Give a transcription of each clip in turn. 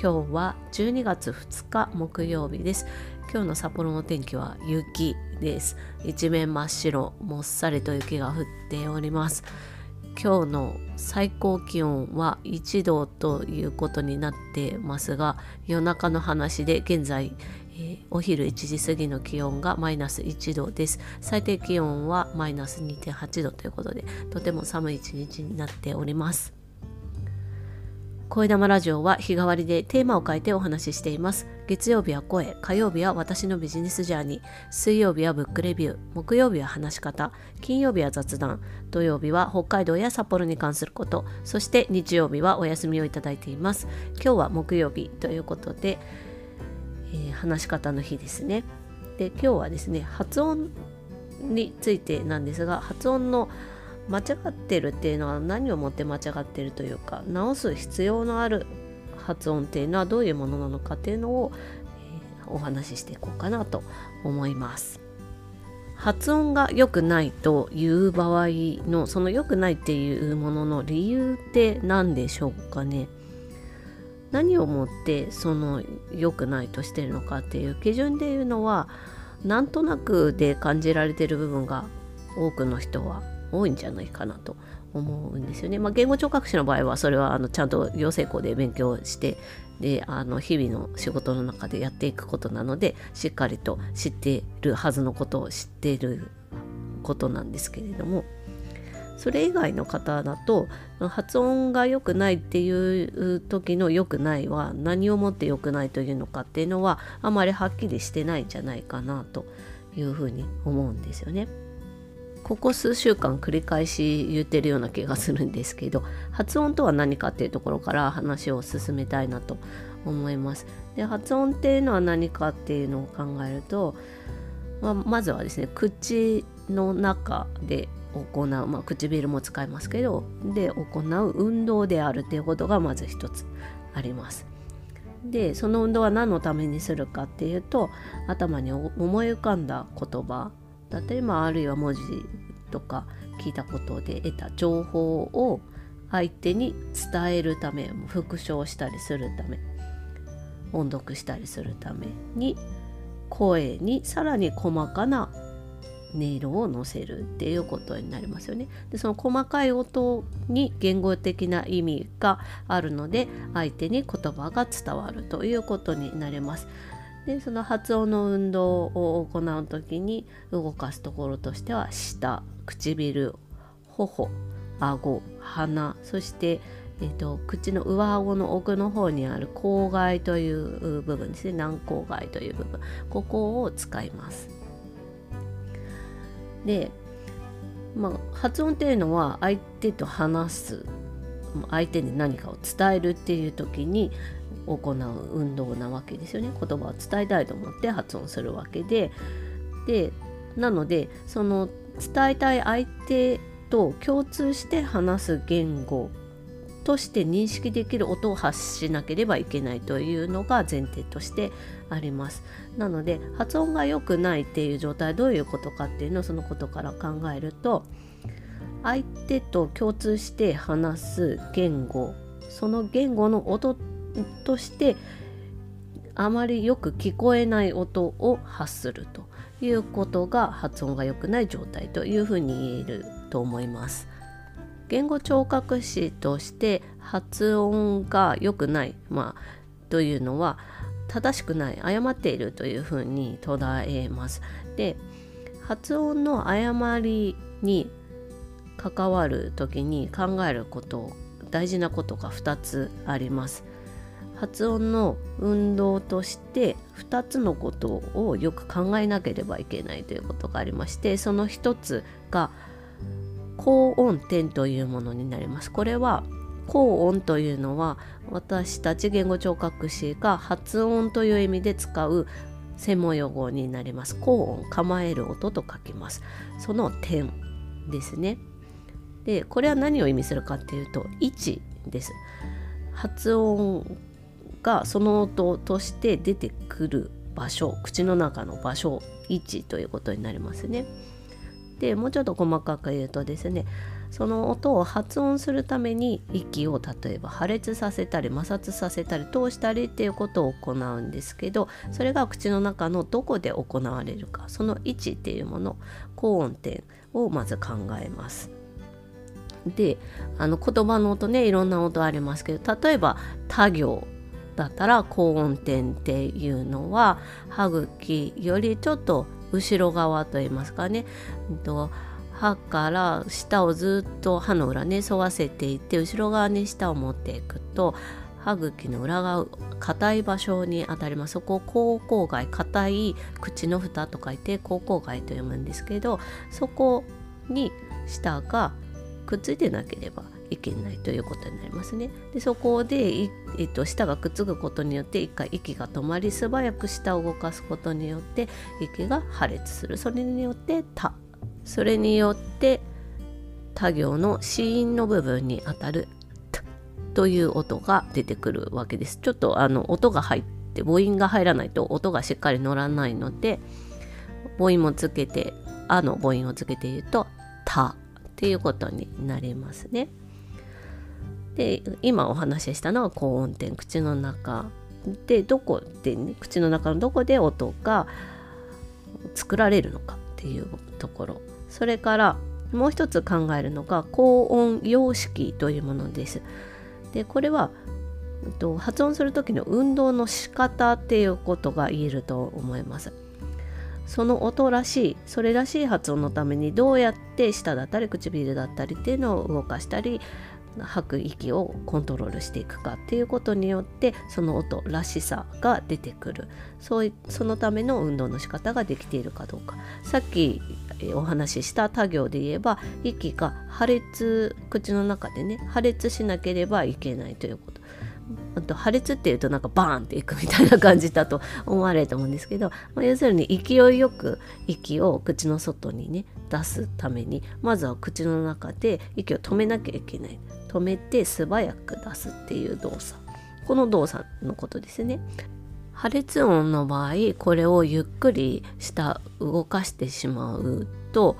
今日は12月2日木曜日です。今日の札幌の天気は雪です。一面真っ白もっさりと雪が降っております。今日の最高気温は1度ということになってますが夜中の話で現在、えー、お昼1時過ぎの気温がマイナス1度です。最低気温はマイナス2.8度ということでとても寒い一日になっております。声玉ラジオは日替わりでテーマを変えてお話ししています。月曜日は声、火曜日は私のビジネスジャーニー、水曜日はブックレビュー、木曜日は話し方、金曜日は雑談、土曜日は北海道や札幌に関すること、そして日曜日はお休みをいただいています。今日は木曜日ということで、えー、話し方の日ですね。で、今日はですね、発音についてなんですが、発音の間違ってるっていうのは何をもって間違ってるというか直す必要のある発音っていうのはどういうものなのかっていうのを、えー、お話ししていこうかなと思います。発音が良くないという場合のその良くないっていうものの理由って何でしょうかね何をもってその良くないとしてるのかっていう基準でいうのはなんとなくで感じられてる部分が多くの人は多いんじゃないかなと思うんですよね。まあ、言語聴覚士の場合はそれはあのちゃんと養成校で勉強してであの日々の仕事の中でやっていくことなのでしっかりと知ってるはずのことを知っていることなんですけれどもそれ以外の方だと発音が良くないっていう時の良くないは何をもって良くないというのかっていうのはあまりはっきりしてないんじゃないかなというふうに思うんですよね。ここ数週間繰り返し言ってるような気がするんですけど発音とは何かっていうところから話を進めたいなと思います。で発音っていうのは何かっていうのを考えると、まあ、まずはですね口の中で行う、まあ、唇も使いますけどで行う運動であるっていうことがまず一つあります。でその運動は何のためにするかっていうと頭に思い浮かんだ言葉だったり、まあ、あるいは文字とか聞いたことで得た情報を相手に伝えるため復唱したりするため音読したりするために声にさらに細かな音色を乗せるっていうことになりますよね。でその細かい音に言語的な意味があるので相手に言葉が伝わるということになります。でその発音の運動を行う時に動かすところとしては舌唇頬顎鼻。そして、えーと、口の上顎の奥の方にある口蓋という部分ですね。軟口蓋という部分。ここを使います。で、まあ、発音っていうのは相手と話す相手に何かを伝えるっていう時に行う運動なわけですよね言葉を伝えたいと思って発音するわけででなのでその伝えたい相手と共通して話す言語として認識できる音を発しなければいけないというのが前提としてあります。なので発音が良くないっていう状態どういうことかっていうのをそのことから考えると相手と共通して話す言語その言語の音としてあまりよく聞こえない音を発するということが発音が良くない状態というふうに言えると思います。言語聴覚士として発音が良くない、まあ、というのは正しくない誤っているというふうに捉えます。で発音の誤りに関わる時に考えること大事なことが2つあります。発音の運動として2つのことをよく考えなければいけないということがありましてその1つが高音点というものになります。これは高音というのは私たち言語聴覚士が発音という意味で使う専門用語になります。高音構える音と書きます。その点ですね。でこれは何を意味するかっていうと位置です。発音がその音として出てくる場所口の中の場所位置ということになりますね。でもうちょっと細かく言うとですねその音を発音するために息を例えば破裂させたり摩擦させたり通したりっていうことを行うんですけどそれが口の中のどこで行われるかその位置っていうもの高音点をまず考えます。であの言葉の音ねいろんな音ありますけど例えば他行だったら高音点っていうのは歯茎よりちょっと後ろ側といいますかね、と歯から下をずっと歯の裏ね沿わせていって後ろ側に下を持っていくと歯茎の裏側硬い場所に当たります。そこを口口外硬い口の蓋と書いて口口外と読むんですけどそこに舌がくっついてなければいけないということになりますね。でそこで、えっと、舌がくっつくことによって一回息が止まり素早く舌を動かすことによって息が破裂するそれによって「た」それによって他行の子音の部分にあたる「た」という音が出てくるわけです。ちょっとあの音が入って母音が入らないと音がしっかり乗らないので母音もつけて「あ」の母音をつけて言うと「た」っていうことになりますね。で今お話ししたのは高音点口の中でどこで、ね、口の中のどこで音が作られるのかっていうところそれからもう一つ考えるのが高音様式というものです。でこれは発音する時の運動の仕方っていうことが言えると思います。その音らしいそれらしい発音のためにどうやって舌だったり唇だったりっていうのを動かしたり吐く息をコントロールしていくかっていうことによってその音らしさが出てくる。そういそのための運動の仕方ができているかどうか。さっきお話しした他行で言えば息が破裂口の中でね破裂しなければいけないということ。破裂っていうとなんかバーンっていくみたいな感じだと思われると思うんですけど、まあ、要するに勢いよく息を口の外にね出すためにまずは口の中で息を止めなきゃいけない。止めて素早く出すっていう動作。この動作のことですね。破裂音の場合これをゆっくりした動かしてしまうと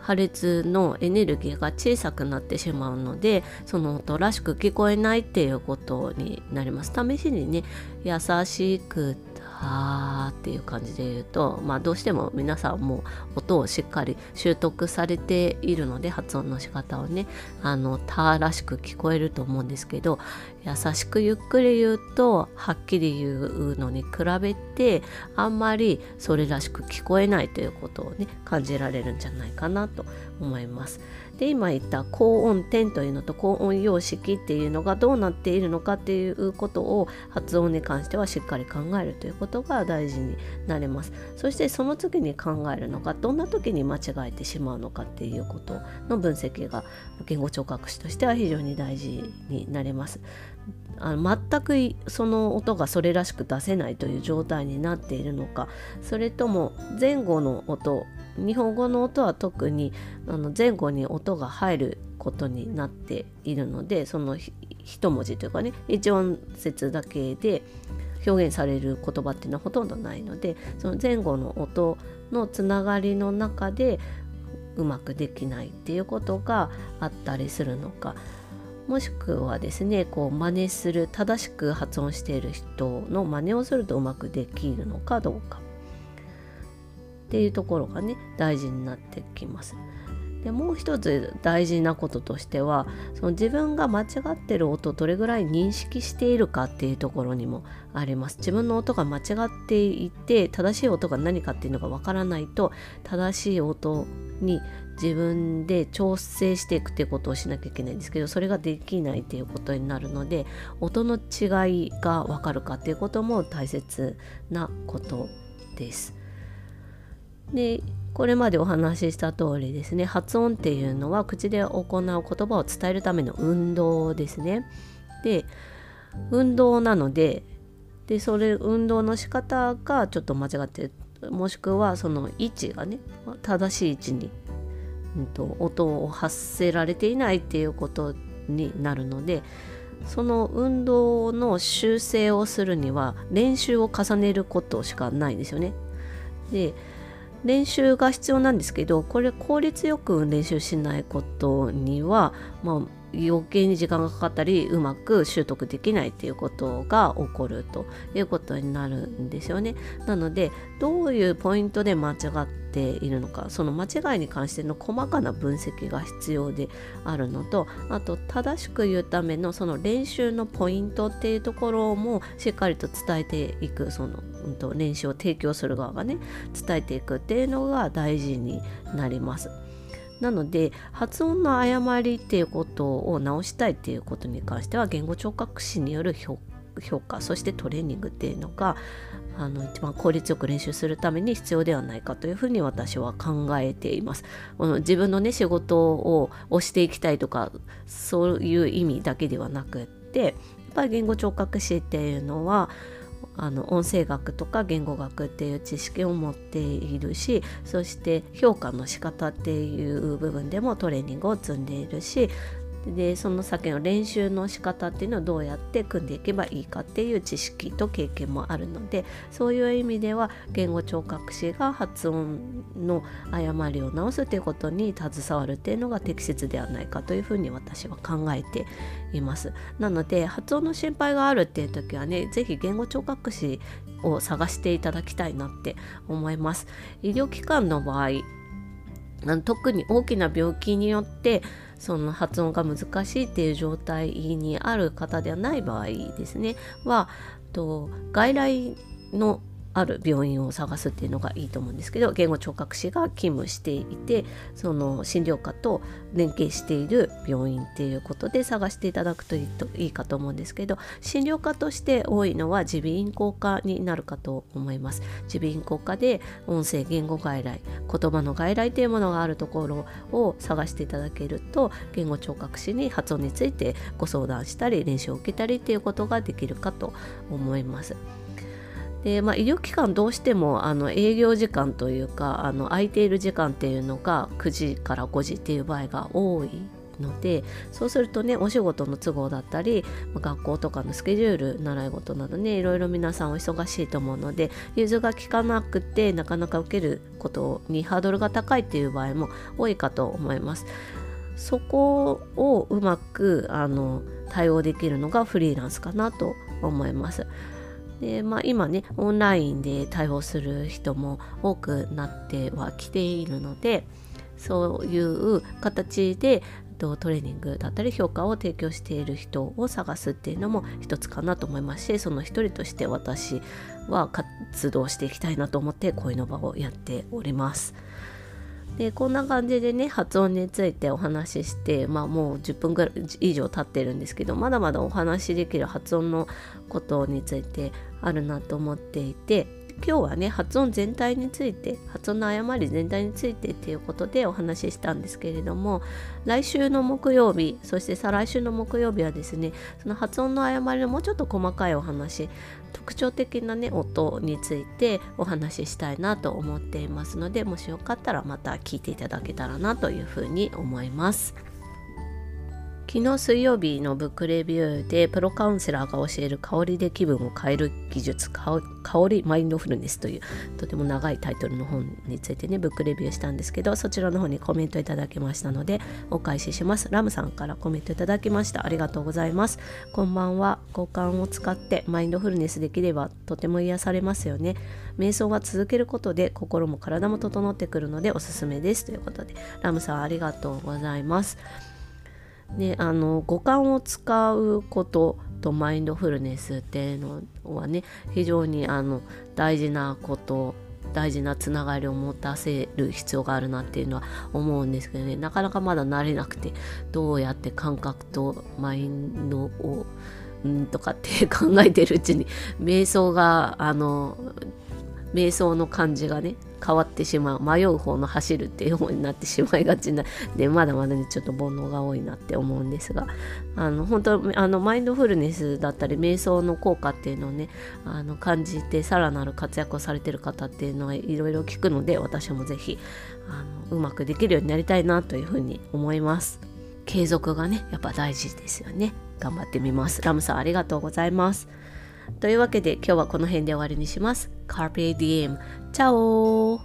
破裂のエネルギーが小さくなってしまうのでその音らしく聞こえないっていうことになります。試しにね優しくはーっていう感じで言うと、まあ、どうしても皆さんも音をしっかり習得されているので発音の仕方をねあの「た」らしく聞こえると思うんですけど優しくゆっくり言うとはっきり言うのに比べてあんまりそれらしく聞こえないということをね感じられるんじゃないかなと思います。で今言った高音点というのと高音様式っていうのがどうなっているのかっていうことを発音に関してはしっかり考えるということが大事になります。そしてその次に考えるのがどんな時に間違えてしまうのかっていうことの分析が言語聴覚士としては非常に大事になります。あの全くその音がそれらしく出せないという状態になっているのかそれとも前後の音日本語の音は特にあの前後に音が入ることになっているのでその一文字というかね一音節だけで表現される言葉っていうのはほとんどないのでその前後の音のつながりの中でうまくできないっていうことがあったりするのかもしくはですねこう真似する正しく発音している人の真似をするとうまくできるのかどうか。っていうところがね大事になってきます。でもう一つ大事なこととしてはその自分が間違ってる音をどれぐらい認識しているかっていうところにもあります自分の音が間違っていて正しい音が何かっていうのがわからないと正しい音に自分で調整していくっていうことをしなきゃいけないんですけどそれができないっていうことになるので音の違いがわかるかっていうことも大切なことです。でこれまでお話しした通りですね発音っていうのは口で行う言葉を伝えるための運動ですね。で運動なのででそれ運動の仕方がちょっと間違ってもしくはその位置がね正しい位置にうんと、音を発せられていないっていうことになるのでその運動の修正をするには練習を重ねることしかないんですよね。で練習が必要なんですけどこれ効率よく練習しないことには、まあ、余計に時間がかかったりうまく習得できないっていうことが起こるということになるんですよね。なのでどういうポイントで間違っているのかその間違いに関しての細かな分析が必要であるのとあと正しく言うためのその練習のポイントっていうところもしっかりと伝えていくその、うん、と練習を提供する側がね伝えていくっていうのが大事になります。なので発音の誤りっていうことを直したいっていうことに関しては言語聴覚士による評価そしてトレーニングっていうのがあの一番効率よく練習するために必要ではないかというふうに私は考えています。この自分のね仕事を押していきたいとかそういう意味だけではなくってやっぱり言語聴覚士っていうのはあの音声学とか言語学っていう知識を持っているしそして評価の仕方っていう部分でもトレーニングを積んでいるしでその先の練習の仕方っていうのをどうやって組んでいけばいいかっていう知識と経験もあるのでそういう意味では言語聴覚士が発音の誤りを直すということに携わるっていうのが適切ではないかというふうに私は考えています。なので発音の心配があるっていう時はね是非言語聴覚士を探していただきたいなって思います。医療機関の場合特に大きな病気によってその発音が難しいっていう状態にある方ではない場合ですね。はと外来のある病院を探すっていうのがいいと思うんですけど言語聴覚士が勤務していてその診療科と連携している病院っていうことで探していただくといいといいかと思うんですけど診療科として多いのは耳鼻咽喉科になるかと思います耳鼻咽喉科で音声言語外来言葉の外来というものがあるところを探していただけると言語聴覚士に発音についてご相談したり練習を受けたりっていうことができるかと思います。でまあ、医療機関どうしてもあの営業時間というかあの空いている時間っていうのが9時から5時っていう場合が多いのでそうするとねお仕事の都合だったり学校とかのスケジュール習い事などねいろいろ皆さんお忙しいと思うので融通が利かなくてなかなか受けることにハードルが高いっていう場合も多いかと思います。そこをうまくあの対応できるのがフリーランスかなと思います。でまあ、今ねオンラインで対応する人も多くなってはきているのでそういう形でトレーニングだったり評価を提供している人を探すっていうのも一つかなと思いますしその一人として私は活動していきたいなと思って恋の場をやっております。でこんな感じでね発音についてお話しして、まあ、もう10分ぐらい以上経ってるんですけどまだまだお話しできる発音のことについてあるなと思っていて今日はね発音全体について発音の誤り全体についてっていうことでお話ししたんですけれども来週の木曜日そして再来週の木曜日はですねその発音の誤りのもうちょっと細かいお話特徴的なね音についてお話ししたいなと思っていますのでもしよかったらまた聞いていただけたらなというふうに思います。昨日水曜日のブックレビューでプロカウンセラーが教える香りで気分を変える技術香りマインドフルネスというとても長いタイトルの本についてねブックレビューしたんですけどそちらの方にコメントいただきましたのでお返しします。ラムさんからコメントいただきました。ありがとうございます。こんばんは五感を使ってマインドフルネスできればとても癒されますよね。瞑想は続けることで心も体も整ってくるのでおすすめです。ということでラムさんありがとうございます。ね、あの五感を使うこととマインドフルネスっていうのはね非常にあの大事なこと大事なつながりを持たせる必要があるなっていうのは思うんですけどね。なかなかまだ慣れなくてどうやって感覚とマインドをんとかって考えてるうちに瞑想があの瞑想の感じがね変わってしまう迷う方の走るっていう方になってしまいがちなでまだまだねちょっと煩悩が多いなって思うんですが。あの本当あのマインドフルネスだったり瞑想の効果っていうのをねあの感じてさらなる活躍をされてる方っていうのはいろいろ聞くので私もぜひあのうまくできるようになりたいなというふうに思います。継続がねやっぱ大事ですよね。頑張ってみます。ラムさんありがとうございます。というわけで今日はこの辺で終わりにします。Carpe Diem チャオ